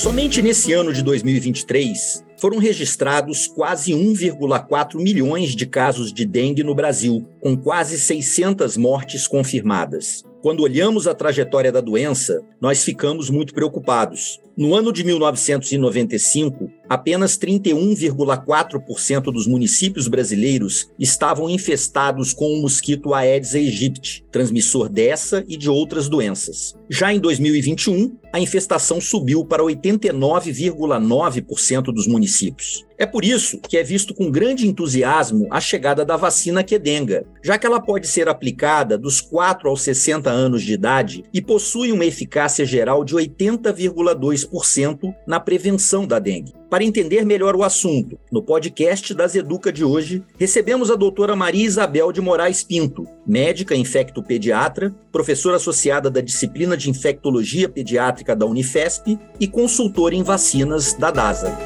Somente nesse ano de 2023, foram registrados quase 1,4 milhões de casos de dengue no Brasil, com quase 600 mortes confirmadas. Quando olhamos a trajetória da doença, nós ficamos muito preocupados. No ano de 1995, apenas 31,4% dos municípios brasileiros estavam infestados com o mosquito Aedes aegypti, transmissor dessa e de outras doenças. Já em 2021, a infestação subiu para 89,9% dos municípios. É por isso que é visto com grande entusiasmo a chegada da vacina Quedenga, já que ela pode ser aplicada dos 4 aos 60 anos de idade e possui uma eficácia geral de 80,2% na prevenção da dengue. Para entender melhor o assunto, no podcast das Educa de hoje, recebemos a doutora Maria Isabel de Moraes Pinto, médica infectopediatra, professora associada da disciplina de infectologia pediátrica da Unifesp e consultora em vacinas da DASA.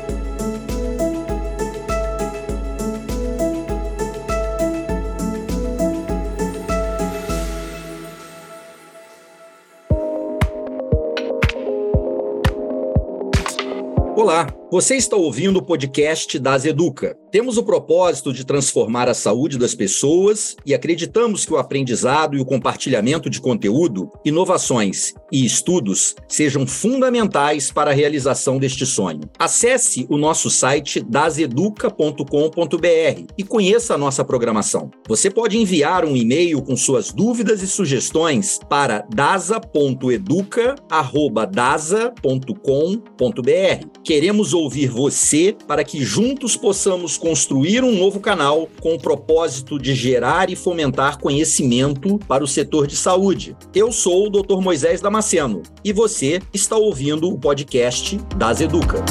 Olá, você está ouvindo o podcast das Educa. Temos o propósito de transformar a saúde das pessoas e acreditamos que o aprendizado e o compartilhamento de conteúdo, inovações e estudos sejam fundamentais para a realização deste sonho. Acesse o nosso site daseduca.com.br e conheça a nossa programação. Você pode enviar um e-mail com suas dúvidas e sugestões para dasa.educa@dasa.com.br. Queremos ouvir ouvir você para que juntos possamos construir um novo canal com o propósito de gerar e fomentar conhecimento para o setor de saúde. Eu sou o Dr. Moisés Damasceno e você está ouvindo o podcast das Educa.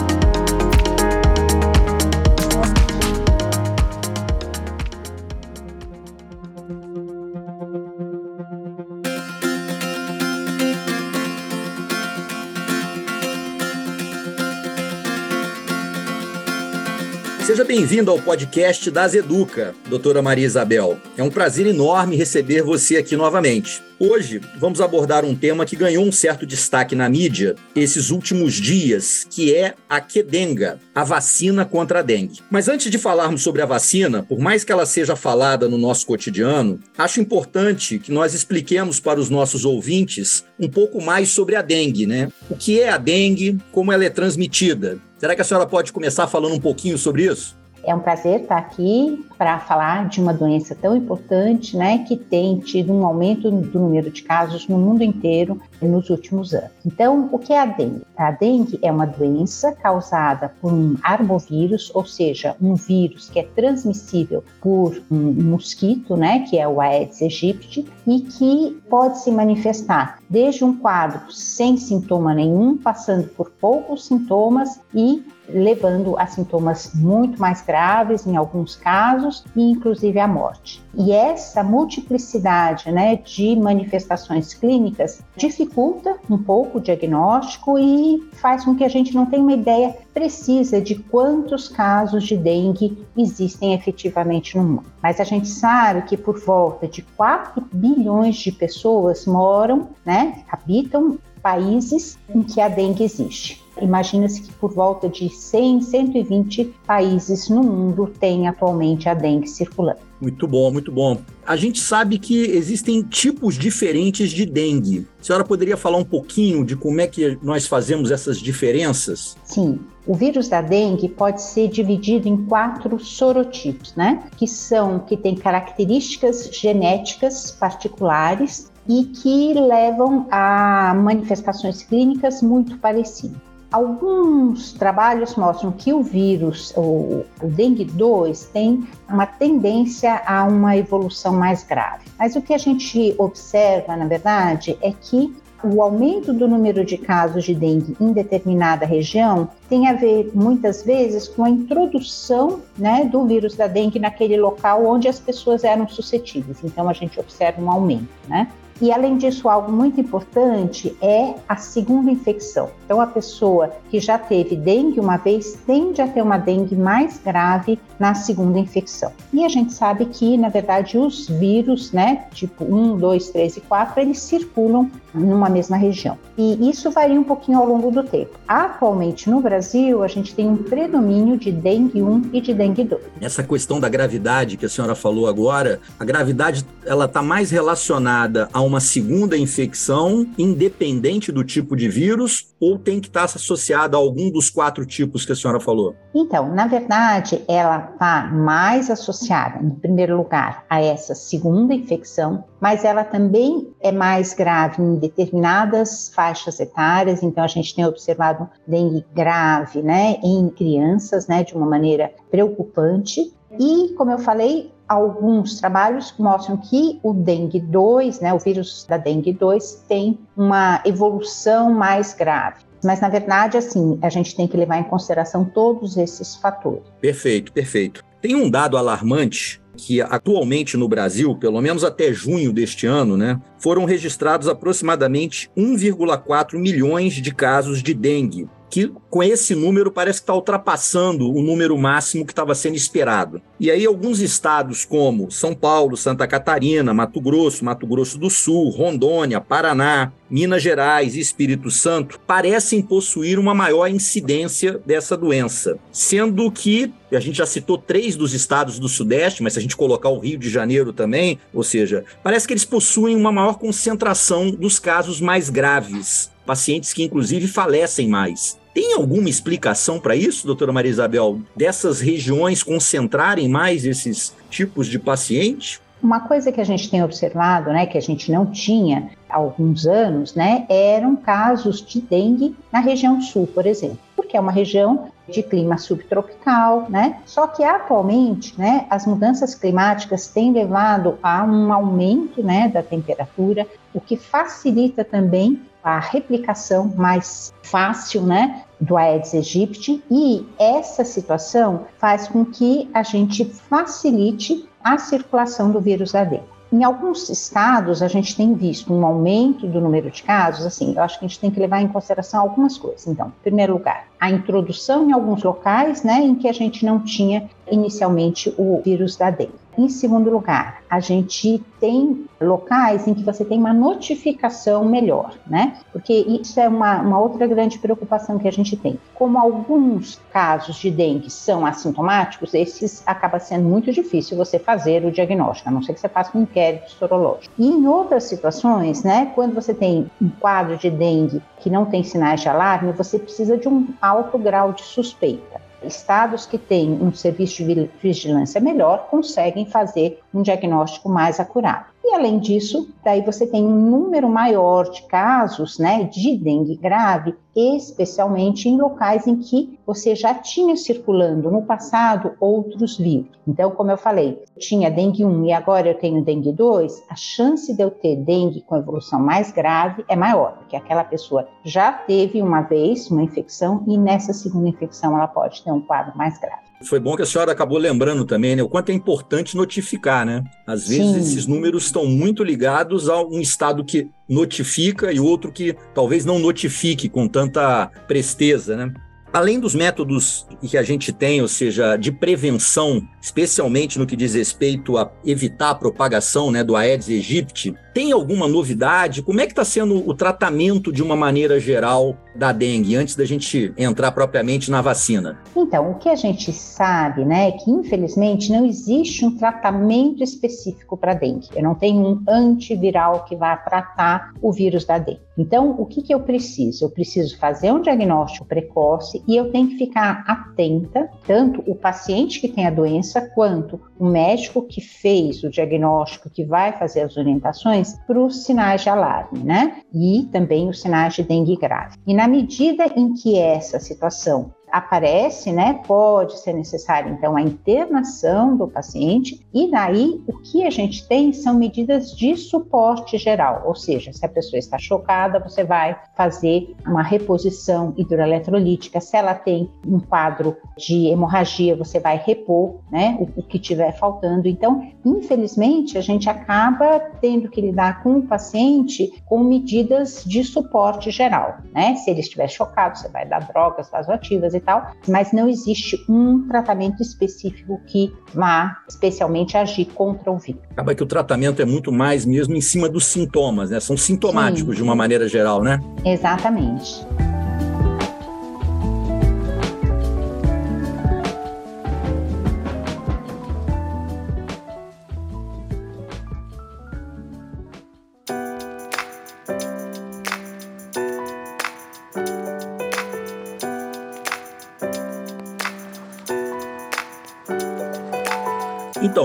Seja bem-vindo ao podcast das Educa, doutora Maria Isabel. É um prazer enorme receber você aqui novamente. Hoje vamos abordar um tema que ganhou um certo destaque na mídia esses últimos dias, que é a Quedenga, a vacina contra a dengue. Mas antes de falarmos sobre a vacina, por mais que ela seja falada no nosso cotidiano, acho importante que nós expliquemos para os nossos ouvintes um pouco mais sobre a dengue, né? O que é a dengue, como ela é transmitida Será que a senhora pode começar falando um pouquinho sobre isso? É um prazer estar aqui para falar de uma doença tão importante, né, que tem tido um aumento do número de casos no mundo inteiro nos últimos anos. Então, o que é a dengue? A dengue é uma doença causada por um arbovírus, ou seja, um vírus que é transmissível por um mosquito, né, que é o Aedes aegypti, e que pode se manifestar desde um quadro sem sintoma nenhum, passando por poucos sintomas e levando a sintomas muito mais graves em alguns casos e inclusive a morte. E essa multiplicidade né, de manifestações clínicas dificulta um pouco o diagnóstico e faz com que a gente não tenha uma ideia precisa de quantos casos de dengue existem efetivamente no mundo. Mas a gente sabe que por volta de 4 bilhões de pessoas moram, né, habitam países em que a dengue existe. Imagina-se que por volta de 100, 120 países no mundo tem atualmente a dengue circulando. Muito bom, muito bom. A gente sabe que existem tipos diferentes de dengue. A senhora poderia falar um pouquinho de como é que nós fazemos essas diferenças? Sim. O vírus da dengue pode ser dividido em quatro sorotipos, né? Que são que têm características genéticas particulares e que levam a manifestações clínicas muito parecidas. Alguns trabalhos mostram que o vírus, o, o dengue 2, tem uma tendência a uma evolução mais grave. Mas o que a gente observa, na verdade, é que o aumento do número de casos de dengue em determinada região tem a ver muitas vezes com a introdução né, do vírus da dengue naquele local onde as pessoas eram suscetíveis. Então a gente observa um aumento. Né? E além disso, algo muito importante é a segunda infecção. Então, a pessoa que já teve dengue uma vez tende a ter uma dengue mais grave na segunda infecção. E a gente sabe que, na verdade, os vírus, né, tipo 1, 2, 3 e 4, eles circulam numa mesma região. E isso varia um pouquinho ao longo do tempo. Atualmente, no Brasil, a gente tem um predomínio de dengue 1 e de dengue 2. Essa questão da gravidade que a senhora falou agora, a gravidade ela está mais relacionada a uma segunda infecção, independente do tipo de vírus, ou tem que estar associada a algum dos quatro tipos que a senhora falou? Então, na verdade, ela está mais associada, em primeiro lugar, a essa segunda infecção, mas ela também é mais grave em determinadas faixas etárias. Então, a gente tem observado dengue grave, né, em crianças, né, de uma maneira preocupante. E, como eu falei, alguns trabalhos mostram que o dengue 2, né, o vírus da dengue 2, tem uma evolução mais grave. Mas, na verdade, assim, a gente tem que levar em consideração todos esses fatores. Perfeito, perfeito. Tem um dado alarmante que atualmente no Brasil, pelo menos até junho deste ano, né, foram registrados aproximadamente 1,4 milhões de casos de dengue que com esse número parece que está ultrapassando o número máximo que estava sendo esperado. E aí alguns estados como São Paulo, Santa Catarina, Mato Grosso, Mato Grosso do Sul, Rondônia, Paraná, Minas Gerais e Espírito Santo parecem possuir uma maior incidência dessa doença, sendo que a gente já citou três dos estados do Sudeste, mas se a gente colocar o Rio de Janeiro também, ou seja, parece que eles possuem uma maior concentração dos casos mais graves, pacientes que inclusive falecem mais. Tem alguma explicação para isso, doutora Maria Isabel, dessas regiões concentrarem mais esses tipos de paciente? Uma coisa que a gente tem observado, né, que a gente não tinha há alguns anos, né, eram casos de dengue na região sul, por exemplo, porque é uma região de clima subtropical, né? Só que atualmente, né, as mudanças climáticas têm levado a um aumento, né, da temperatura, o que facilita também a replicação mais fácil, né, do Aedes aegypti, e essa situação faz com que a gente facilite a circulação do vírus da dengue. Em alguns estados, a gente tem visto um aumento do número de casos. Assim, eu acho que a gente tem que levar em consideração algumas coisas. Então, em primeiro lugar, a introdução em alguns locais, né, em que a gente não tinha inicialmente o vírus da dengue. Em segundo lugar, a gente tem locais em que você tem uma notificação melhor, né? Porque isso é uma, uma, outra grande preocupação que a gente tem. Como alguns casos de dengue são assintomáticos, esses acaba sendo muito difícil você fazer o diagnóstico, a não ser que você faça um inquérito sorológico. E em outras situações, né, quando você tem um quadro de dengue que não tem sinais de alarme, você precisa de um alto grau de suspeita. Estados que têm um serviço de vigilância melhor conseguem fazer um diagnóstico mais acurado. E além disso, daí você tem um número maior de casos, né, de dengue grave, especialmente em locais em que você já tinha circulando no passado outros vírus. Então, como eu falei, tinha dengue 1 e agora eu tenho dengue 2, a chance de eu ter dengue com evolução mais grave é maior, porque aquela pessoa já teve uma vez uma infecção e nessa segunda infecção ela pode ter um quadro mais grave. Foi bom que a senhora acabou lembrando também, né? O quanto é importante notificar, né? Às vezes Sim. esses números estão muito ligados a um estado que notifica e outro que talvez não notifique com tanta presteza, né? Além dos métodos que a gente tem, ou seja, de prevenção, especialmente no que diz respeito a evitar a propagação né, do Aedes aegypti, tem alguma novidade? Como é que está sendo o tratamento de uma maneira geral da dengue, antes da gente entrar propriamente na vacina? Então, o que a gente sabe, né, é que infelizmente não existe um tratamento específico para dengue. Eu não tenho um antiviral que vá tratar o vírus da dengue. Então, o que, que eu preciso? Eu preciso fazer um diagnóstico precoce e eu tenho que ficar atenta, tanto o paciente que tem a doença, quanto o médico que fez o diagnóstico, que vai fazer as orientações para os sinais de alarme, né? E também os sinais de dengue grave. E na medida em que essa situação aparece, né, pode ser necessário então a internação do paciente e daí o que a gente tem são medidas de suporte geral, ou seja, se a pessoa está chocada, você vai fazer uma reposição hidroeletrolítica, se ela tem um quadro de hemorragia, você vai repor, né, o, o que tiver faltando. Então, infelizmente, a gente acaba tendo que lidar com o paciente com medidas de suporte geral, né? Se ele estiver chocado, você vai dar drogas vasoativas e tal, mas não existe um tratamento específico que vá especialmente agir contra o vírus. Acaba que o tratamento é muito mais mesmo em cima dos sintomas, né? São sintomáticos Sim. de uma maneira geral, né? Exatamente.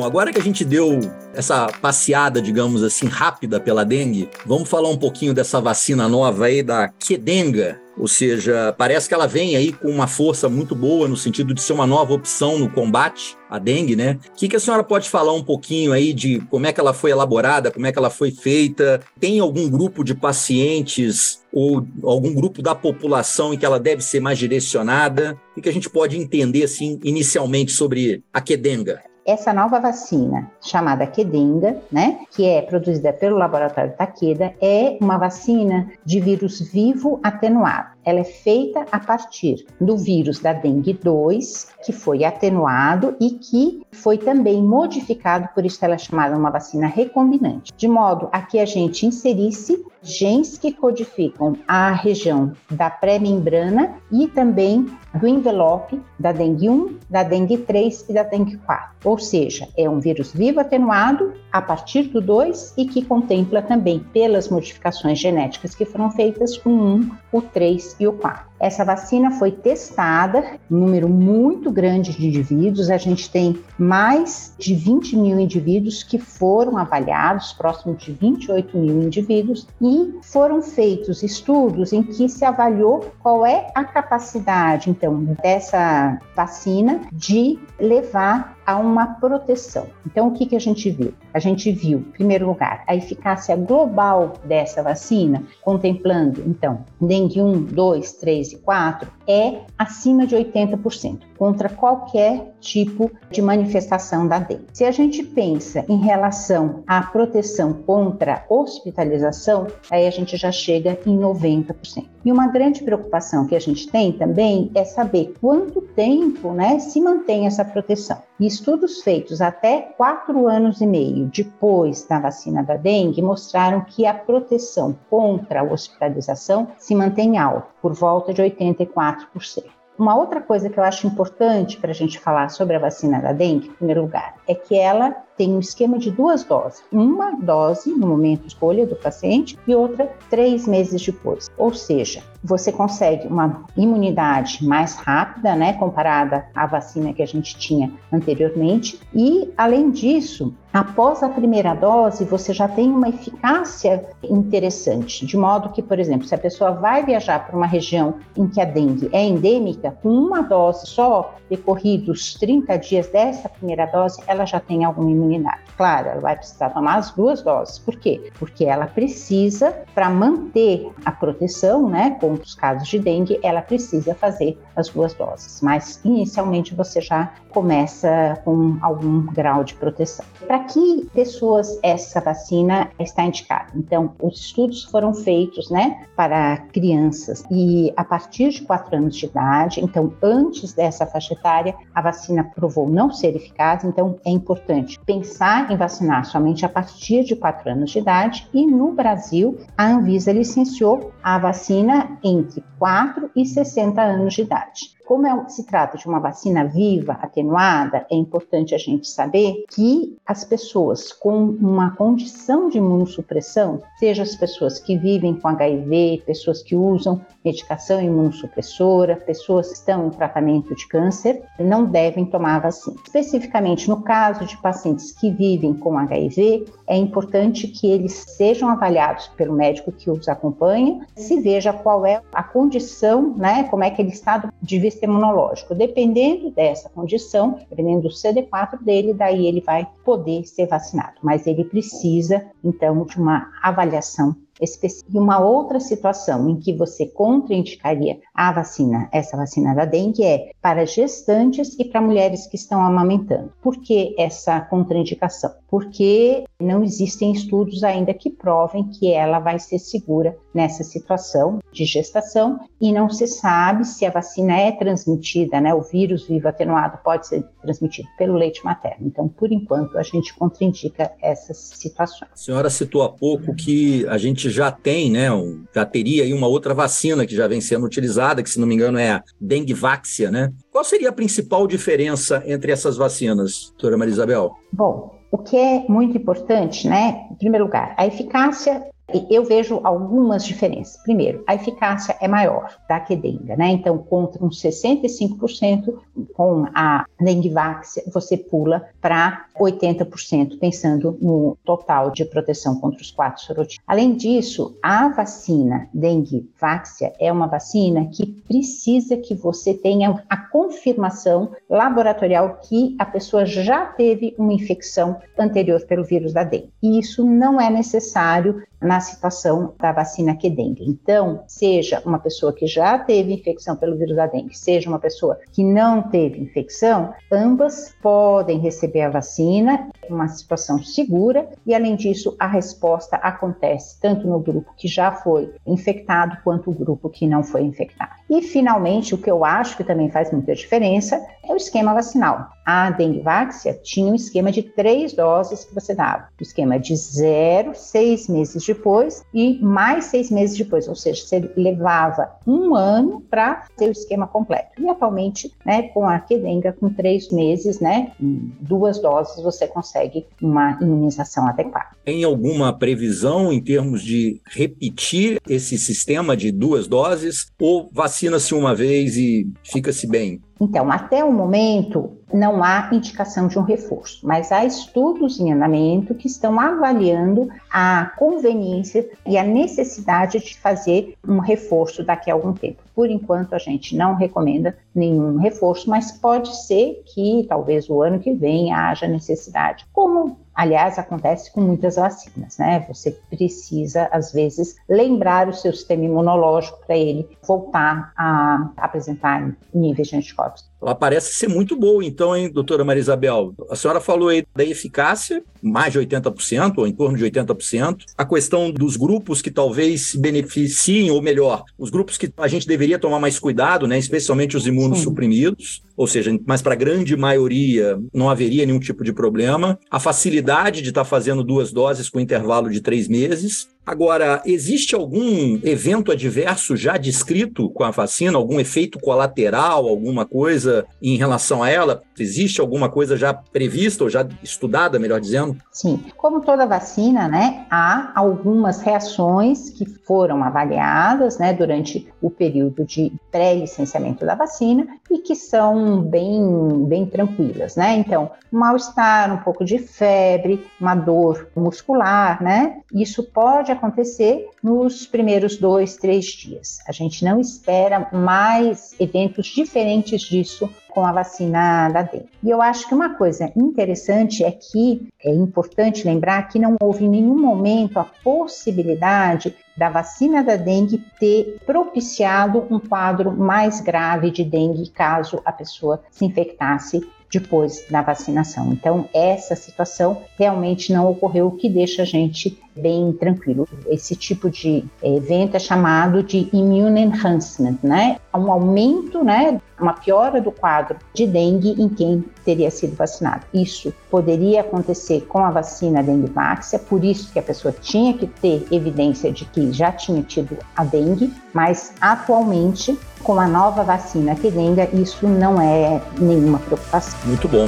Agora que a gente deu essa passeada, digamos assim, rápida pela dengue, vamos falar um pouquinho dessa vacina nova aí da Quedenga. Ou seja, parece que ela vem aí com uma força muito boa no sentido de ser uma nova opção no combate à dengue, né? O que, que a senhora pode falar um pouquinho aí de como é que ela foi elaborada, como é que ela foi feita? Tem algum grupo de pacientes ou algum grupo da população em que ela deve ser mais direcionada? O que a gente pode entender, assim, inicialmente sobre a Quedenga? Essa nova vacina, chamada Kedenga, né, que é produzida pelo laboratório Takeda, é uma vacina de vírus vivo atenuado. Ela é feita a partir do vírus da dengue 2, que foi atenuado e que foi também modificado, por isso ela é chamada uma vacina recombinante, de modo a que a gente inserisse genes que codificam a região da pré-membrana e também do envelope da dengue 1, da dengue 3 e da dengue 4. Ou seja, é um vírus vivo atenuado a partir do 2 e que contempla também, pelas modificações genéticas que foram feitas, o 1, o 3 e o 4. Essa vacina foi testada em um número muito grande de indivíduos. A gente tem mais de 20 mil indivíduos que foram avaliados, próximo de 28 mil indivíduos, e foram feitos estudos em que se avaliou qual é a capacidade, então, dessa vacina de levar a uma proteção. Então, o que, que a gente viu? A gente viu, em primeiro lugar, a eficácia global dessa vacina, contemplando, então, dengue 1, 2, 3 e 4, é acima de 80% contra qualquer tipo de manifestação da dengue. Se a gente pensa em relação à proteção contra hospitalização, aí a gente já chega em 90%. E uma grande preocupação que a gente tem também é saber quanto tempo né, se mantém essa proteção. E estudos feitos até quatro anos e meio depois da vacina da dengue mostraram que a proteção contra a hospitalização se mantém alta, por volta de 84%. Uma outra coisa que eu acho importante para a gente falar sobre a vacina da dengue, em primeiro lugar, é que ela tem um esquema de duas doses. Uma dose no momento de escolha do paciente e outra três meses depois. Ou seja, você consegue uma imunidade mais rápida, né, comparada à vacina que a gente tinha anteriormente. E, além disso, após a primeira dose, você já tem uma eficácia interessante, de modo que, por exemplo, se a pessoa vai viajar para uma região em que a dengue é endêmica, com uma dose só, decorridos 30 dias dessa primeira dose, ela já tem alguma imunidade. Claro, ela vai precisar tomar as duas doses. Por quê? Porque ela precisa, para manter a proteção, né, contra os casos de dengue, ela precisa fazer as duas doses. Mas inicialmente você já começa com algum grau de proteção. Para que pessoas essa vacina está indicada? Então, os estudos foram feitos, né, para crianças e a partir de 4 anos de idade, então antes dessa faixa etária, a vacina provou não ser eficaz, então é importante pensar em vacinar somente a partir de 4 anos de idade e no Brasil a Anvisa licenciou a vacina entre 4 e 60 anos de idade. Como é, se trata de uma vacina viva, atenuada, é importante a gente saber que as pessoas com uma condição de imunossupressão, seja as pessoas que vivem com HIV, pessoas que usam medicação imunossupressora, pessoas que estão em tratamento de câncer, não devem tomar a vacina. Especificamente no caso de pacientes que vivem com HIV, é importante que eles sejam avaliados pelo médico que os acompanha, se veja qual é a condição, né, como é que ele está de sistema imunológico. Dependendo dessa condição, dependendo do CD4 dele, daí ele vai poder ser vacinado. Mas ele precisa, então, de uma avaliação. E uma outra situação em que você contraindicaria a vacina, essa vacina da dengue, é para gestantes e para mulheres que estão amamentando. Por que essa contraindicação? Porque não existem estudos ainda que provem que ela vai ser segura nessa situação de gestação e não se sabe se a vacina é transmitida, né? O vírus vivo atenuado pode ser transmitido pelo leite materno. Então, por enquanto, a gente contraindica essas situações. A senhora citou há pouco que a gente já tem, né? Já teria aí uma outra vacina que já vem sendo utilizada, que se não me engano é a Dengvaxia, né? Qual seria a principal diferença entre essas vacinas, doutora Maria Isabel? Bom, o que é muito importante, né? Em primeiro lugar, a eficácia eu vejo algumas diferenças. Primeiro, a eficácia é maior da Quedenga, né? Então, contra uns 65%, com a Dengvax, você pula para 80%, pensando no total de proteção contra os quatro sorotipos. Além disso, a vacina Dengvaxia é uma vacina que precisa que você tenha a confirmação laboratorial que a pessoa já teve uma infecção anterior pelo vírus da dengue. E isso não é necessário na situação da vacina Quedengue. Então, seja uma pessoa que já teve infecção pelo vírus da dengue, seja uma pessoa que não teve infecção, ambas podem receber a vacina, uma situação segura, e além disso, a resposta acontece tanto no grupo que já foi infectado quanto o grupo que não foi infectado. E finalmente, o que eu acho que também faz muita diferença é o esquema vacinal. A Dengvaxia tinha um esquema de três doses que você dava. O esquema de zero, seis meses depois e mais seis meses depois, ou seja, você levava um ano para ter o esquema completo. E atualmente, né, com a Kedenga, com três meses, né, duas doses, você consegue uma imunização adequada. Tem alguma previsão em termos de repetir esse sistema de duas doses ou vacina-se uma vez e fica-se bem? Então, até o momento, não há indicação de um reforço, mas há estudos em andamento que estão avaliando a conveniência e a necessidade de fazer um reforço daqui a algum tempo. Por enquanto, a gente não recomenda nenhum reforço, mas pode ser que talvez o ano que vem haja necessidade, como Aliás, acontece com muitas vacinas, né? Você precisa, às vezes, lembrar o seu sistema imunológico para ele voltar a apresentar níveis de anticorpos. Ela parece ser muito boa, então, hein, doutora Maria Isabel? A senhora falou aí da eficácia, mais de 80%, ou em torno de 80%. A questão dos grupos que talvez se beneficiem, ou melhor, os grupos que a gente deveria tomar mais cuidado, né, especialmente os imunossuprimidos, ou seja, mas para a grande maioria não haveria nenhum tipo de problema. A facilidade de estar tá fazendo duas doses com intervalo de três meses. Agora, existe algum evento adverso já descrito com a vacina? Algum efeito colateral, alguma coisa em relação a ela? Existe alguma coisa já prevista ou já estudada, melhor dizendo? Sim. Como toda vacina, né, há algumas reações que foram avaliadas, né, durante o período de pré-licenciamento da vacina e que são bem, bem tranquilas, né? Então, mal-estar, um pouco de febre, uma dor muscular, né? Isso pode acontecer nos primeiros dois, três dias. A gente não espera mais eventos diferentes disso com a vacina da dengue. E eu acho que uma coisa interessante é que é importante lembrar que não houve em nenhum momento a possibilidade da vacina da dengue ter propiciado um quadro mais grave de dengue caso a pessoa se infectasse depois da vacinação. Então, essa situação realmente não ocorreu, o que deixa a gente bem tranquilo. Esse tipo de evento é chamado de immune enhancement, né? Um aumento, né? Uma piora do quadro de dengue em quem teria sido vacinado. Isso poderia acontecer com a vacina Dengvax, é por isso que a pessoa tinha que ter evidência de que já tinha tido a dengue, mas atualmente com a nova vacina que dengue, isso não é nenhuma preocupação. Muito bom.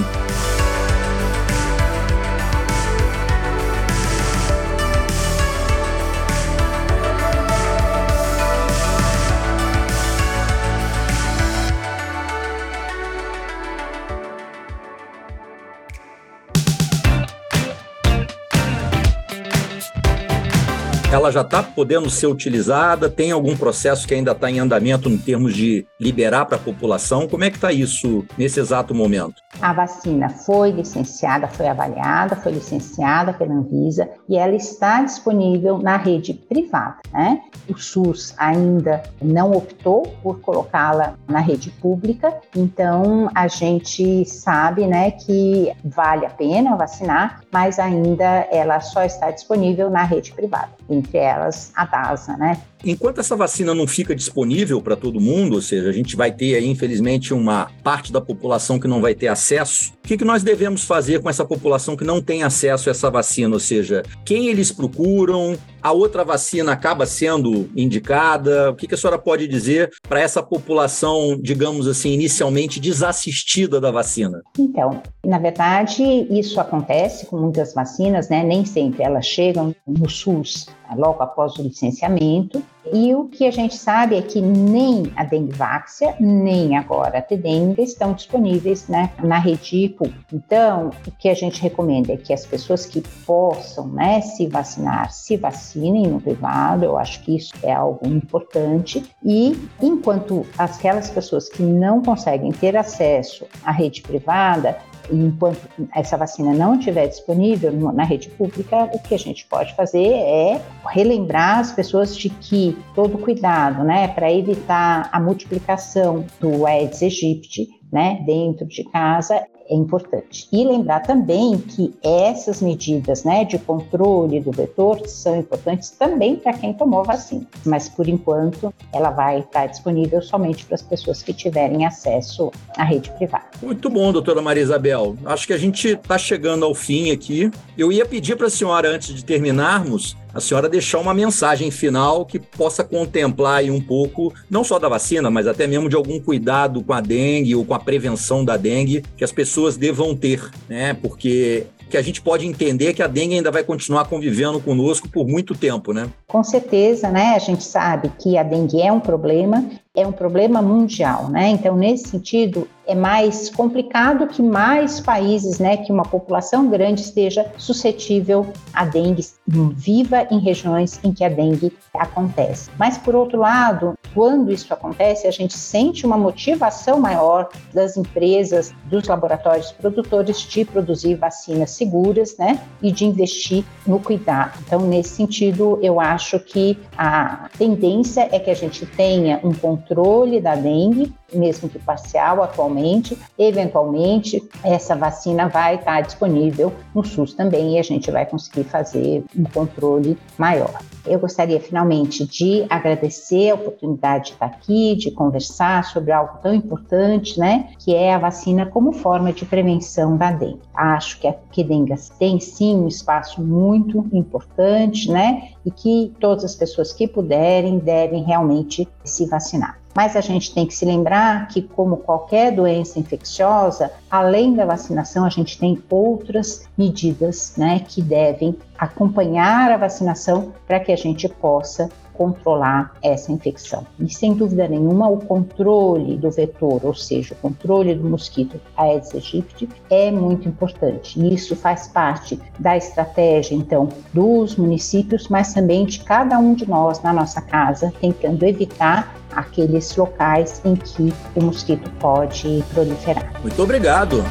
Ela já está podendo ser utilizada? Tem algum processo que ainda está em andamento em termos de liberar para a população? Como é que está isso nesse exato momento? A vacina foi licenciada, foi avaliada, foi licenciada pela Anvisa e ela está disponível na rede privada. Né? O SUS ainda não optou por colocá-la na rede pública, então a gente sabe né, que vale a pena vacinar, mas ainda ela só está disponível na rede privada entre elas a DASA, né? Enquanto essa vacina não fica disponível para todo mundo, ou seja, a gente vai ter aí, infelizmente, uma parte da população que não vai ter acesso, o que, que nós devemos fazer com essa população que não tem acesso a essa vacina? Ou seja, quem eles procuram? A outra vacina acaba sendo indicada? O que, que a senhora pode dizer para essa população, digamos assim, inicialmente desassistida da vacina? Então, na verdade, isso acontece com muitas vacinas, né? Nem sempre elas chegam no SUS logo após o licenciamento. E o que a gente sabe é que nem a Dengvaxia, nem agora a Tedenga estão disponíveis né, na rede pública. Então, o que a gente recomenda é que as pessoas que possam né, se vacinar, se vacinem no privado, eu acho que isso é algo importante. E enquanto aquelas pessoas que não conseguem ter acesso à rede privada, enquanto essa vacina não estiver disponível na rede pública, o que a gente pode fazer é relembrar as pessoas de que todo cuidado, né, para evitar a multiplicação do Aedes aegypti, né, dentro de casa é importante. E lembrar também que essas medidas né, de controle do vetor são importantes também para quem tomou vacina, mas por enquanto ela vai estar disponível somente para as pessoas que tiverem acesso à rede privada. Muito bom, doutora Maria Isabel. Acho que a gente está chegando ao fim aqui. Eu ia pedir para a senhora, antes de terminarmos, a senhora deixar uma mensagem final que possa contemplar um pouco, não só da vacina, mas até mesmo de algum cuidado com a dengue ou com a prevenção da dengue que as pessoas devam ter, né? Porque que a gente pode entender que a dengue ainda vai continuar convivendo conosco por muito tempo, né? Com certeza, né? A gente sabe que a dengue é um problema, é um problema mundial, né? Então, nesse sentido, é mais complicado que mais países, né, que uma população grande esteja suscetível à dengue, viva em regiões em que a dengue acontece. Mas, por outro lado, quando isso acontece, a gente sente uma motivação maior das empresas, dos laboratórios produtores de produzir vacinas seguras, né, e de investir no cuidado. Então, nesse sentido, eu acho que a tendência é que a gente tenha um controle da dengue, mesmo que parcial atualmente. Eventualmente, essa vacina vai estar disponível no SUS também e a gente vai conseguir fazer um controle maior. Eu gostaria finalmente de agradecer a oportunidade de estar aqui, de conversar sobre algo tão importante, né, que é a vacina como forma de prevenção da dengue. Acho que a Quedengas tem sim um espaço muito importante, né, e que todas as pessoas que puderem devem realmente se vacinar. Mas a gente tem que se lembrar que, como qualquer doença infecciosa, além da vacinação, a gente tem outras medidas né, que devem acompanhar a vacinação para que a gente possa controlar essa infecção. E sem dúvida nenhuma, o controle do vetor, ou seja, o controle do mosquito Aedes aegypti, é muito importante. E isso faz parte da estratégia, então, dos municípios, mas também de cada um de nós na nossa casa, tentando evitar aqueles locais em que o mosquito pode proliferar. Muito obrigado.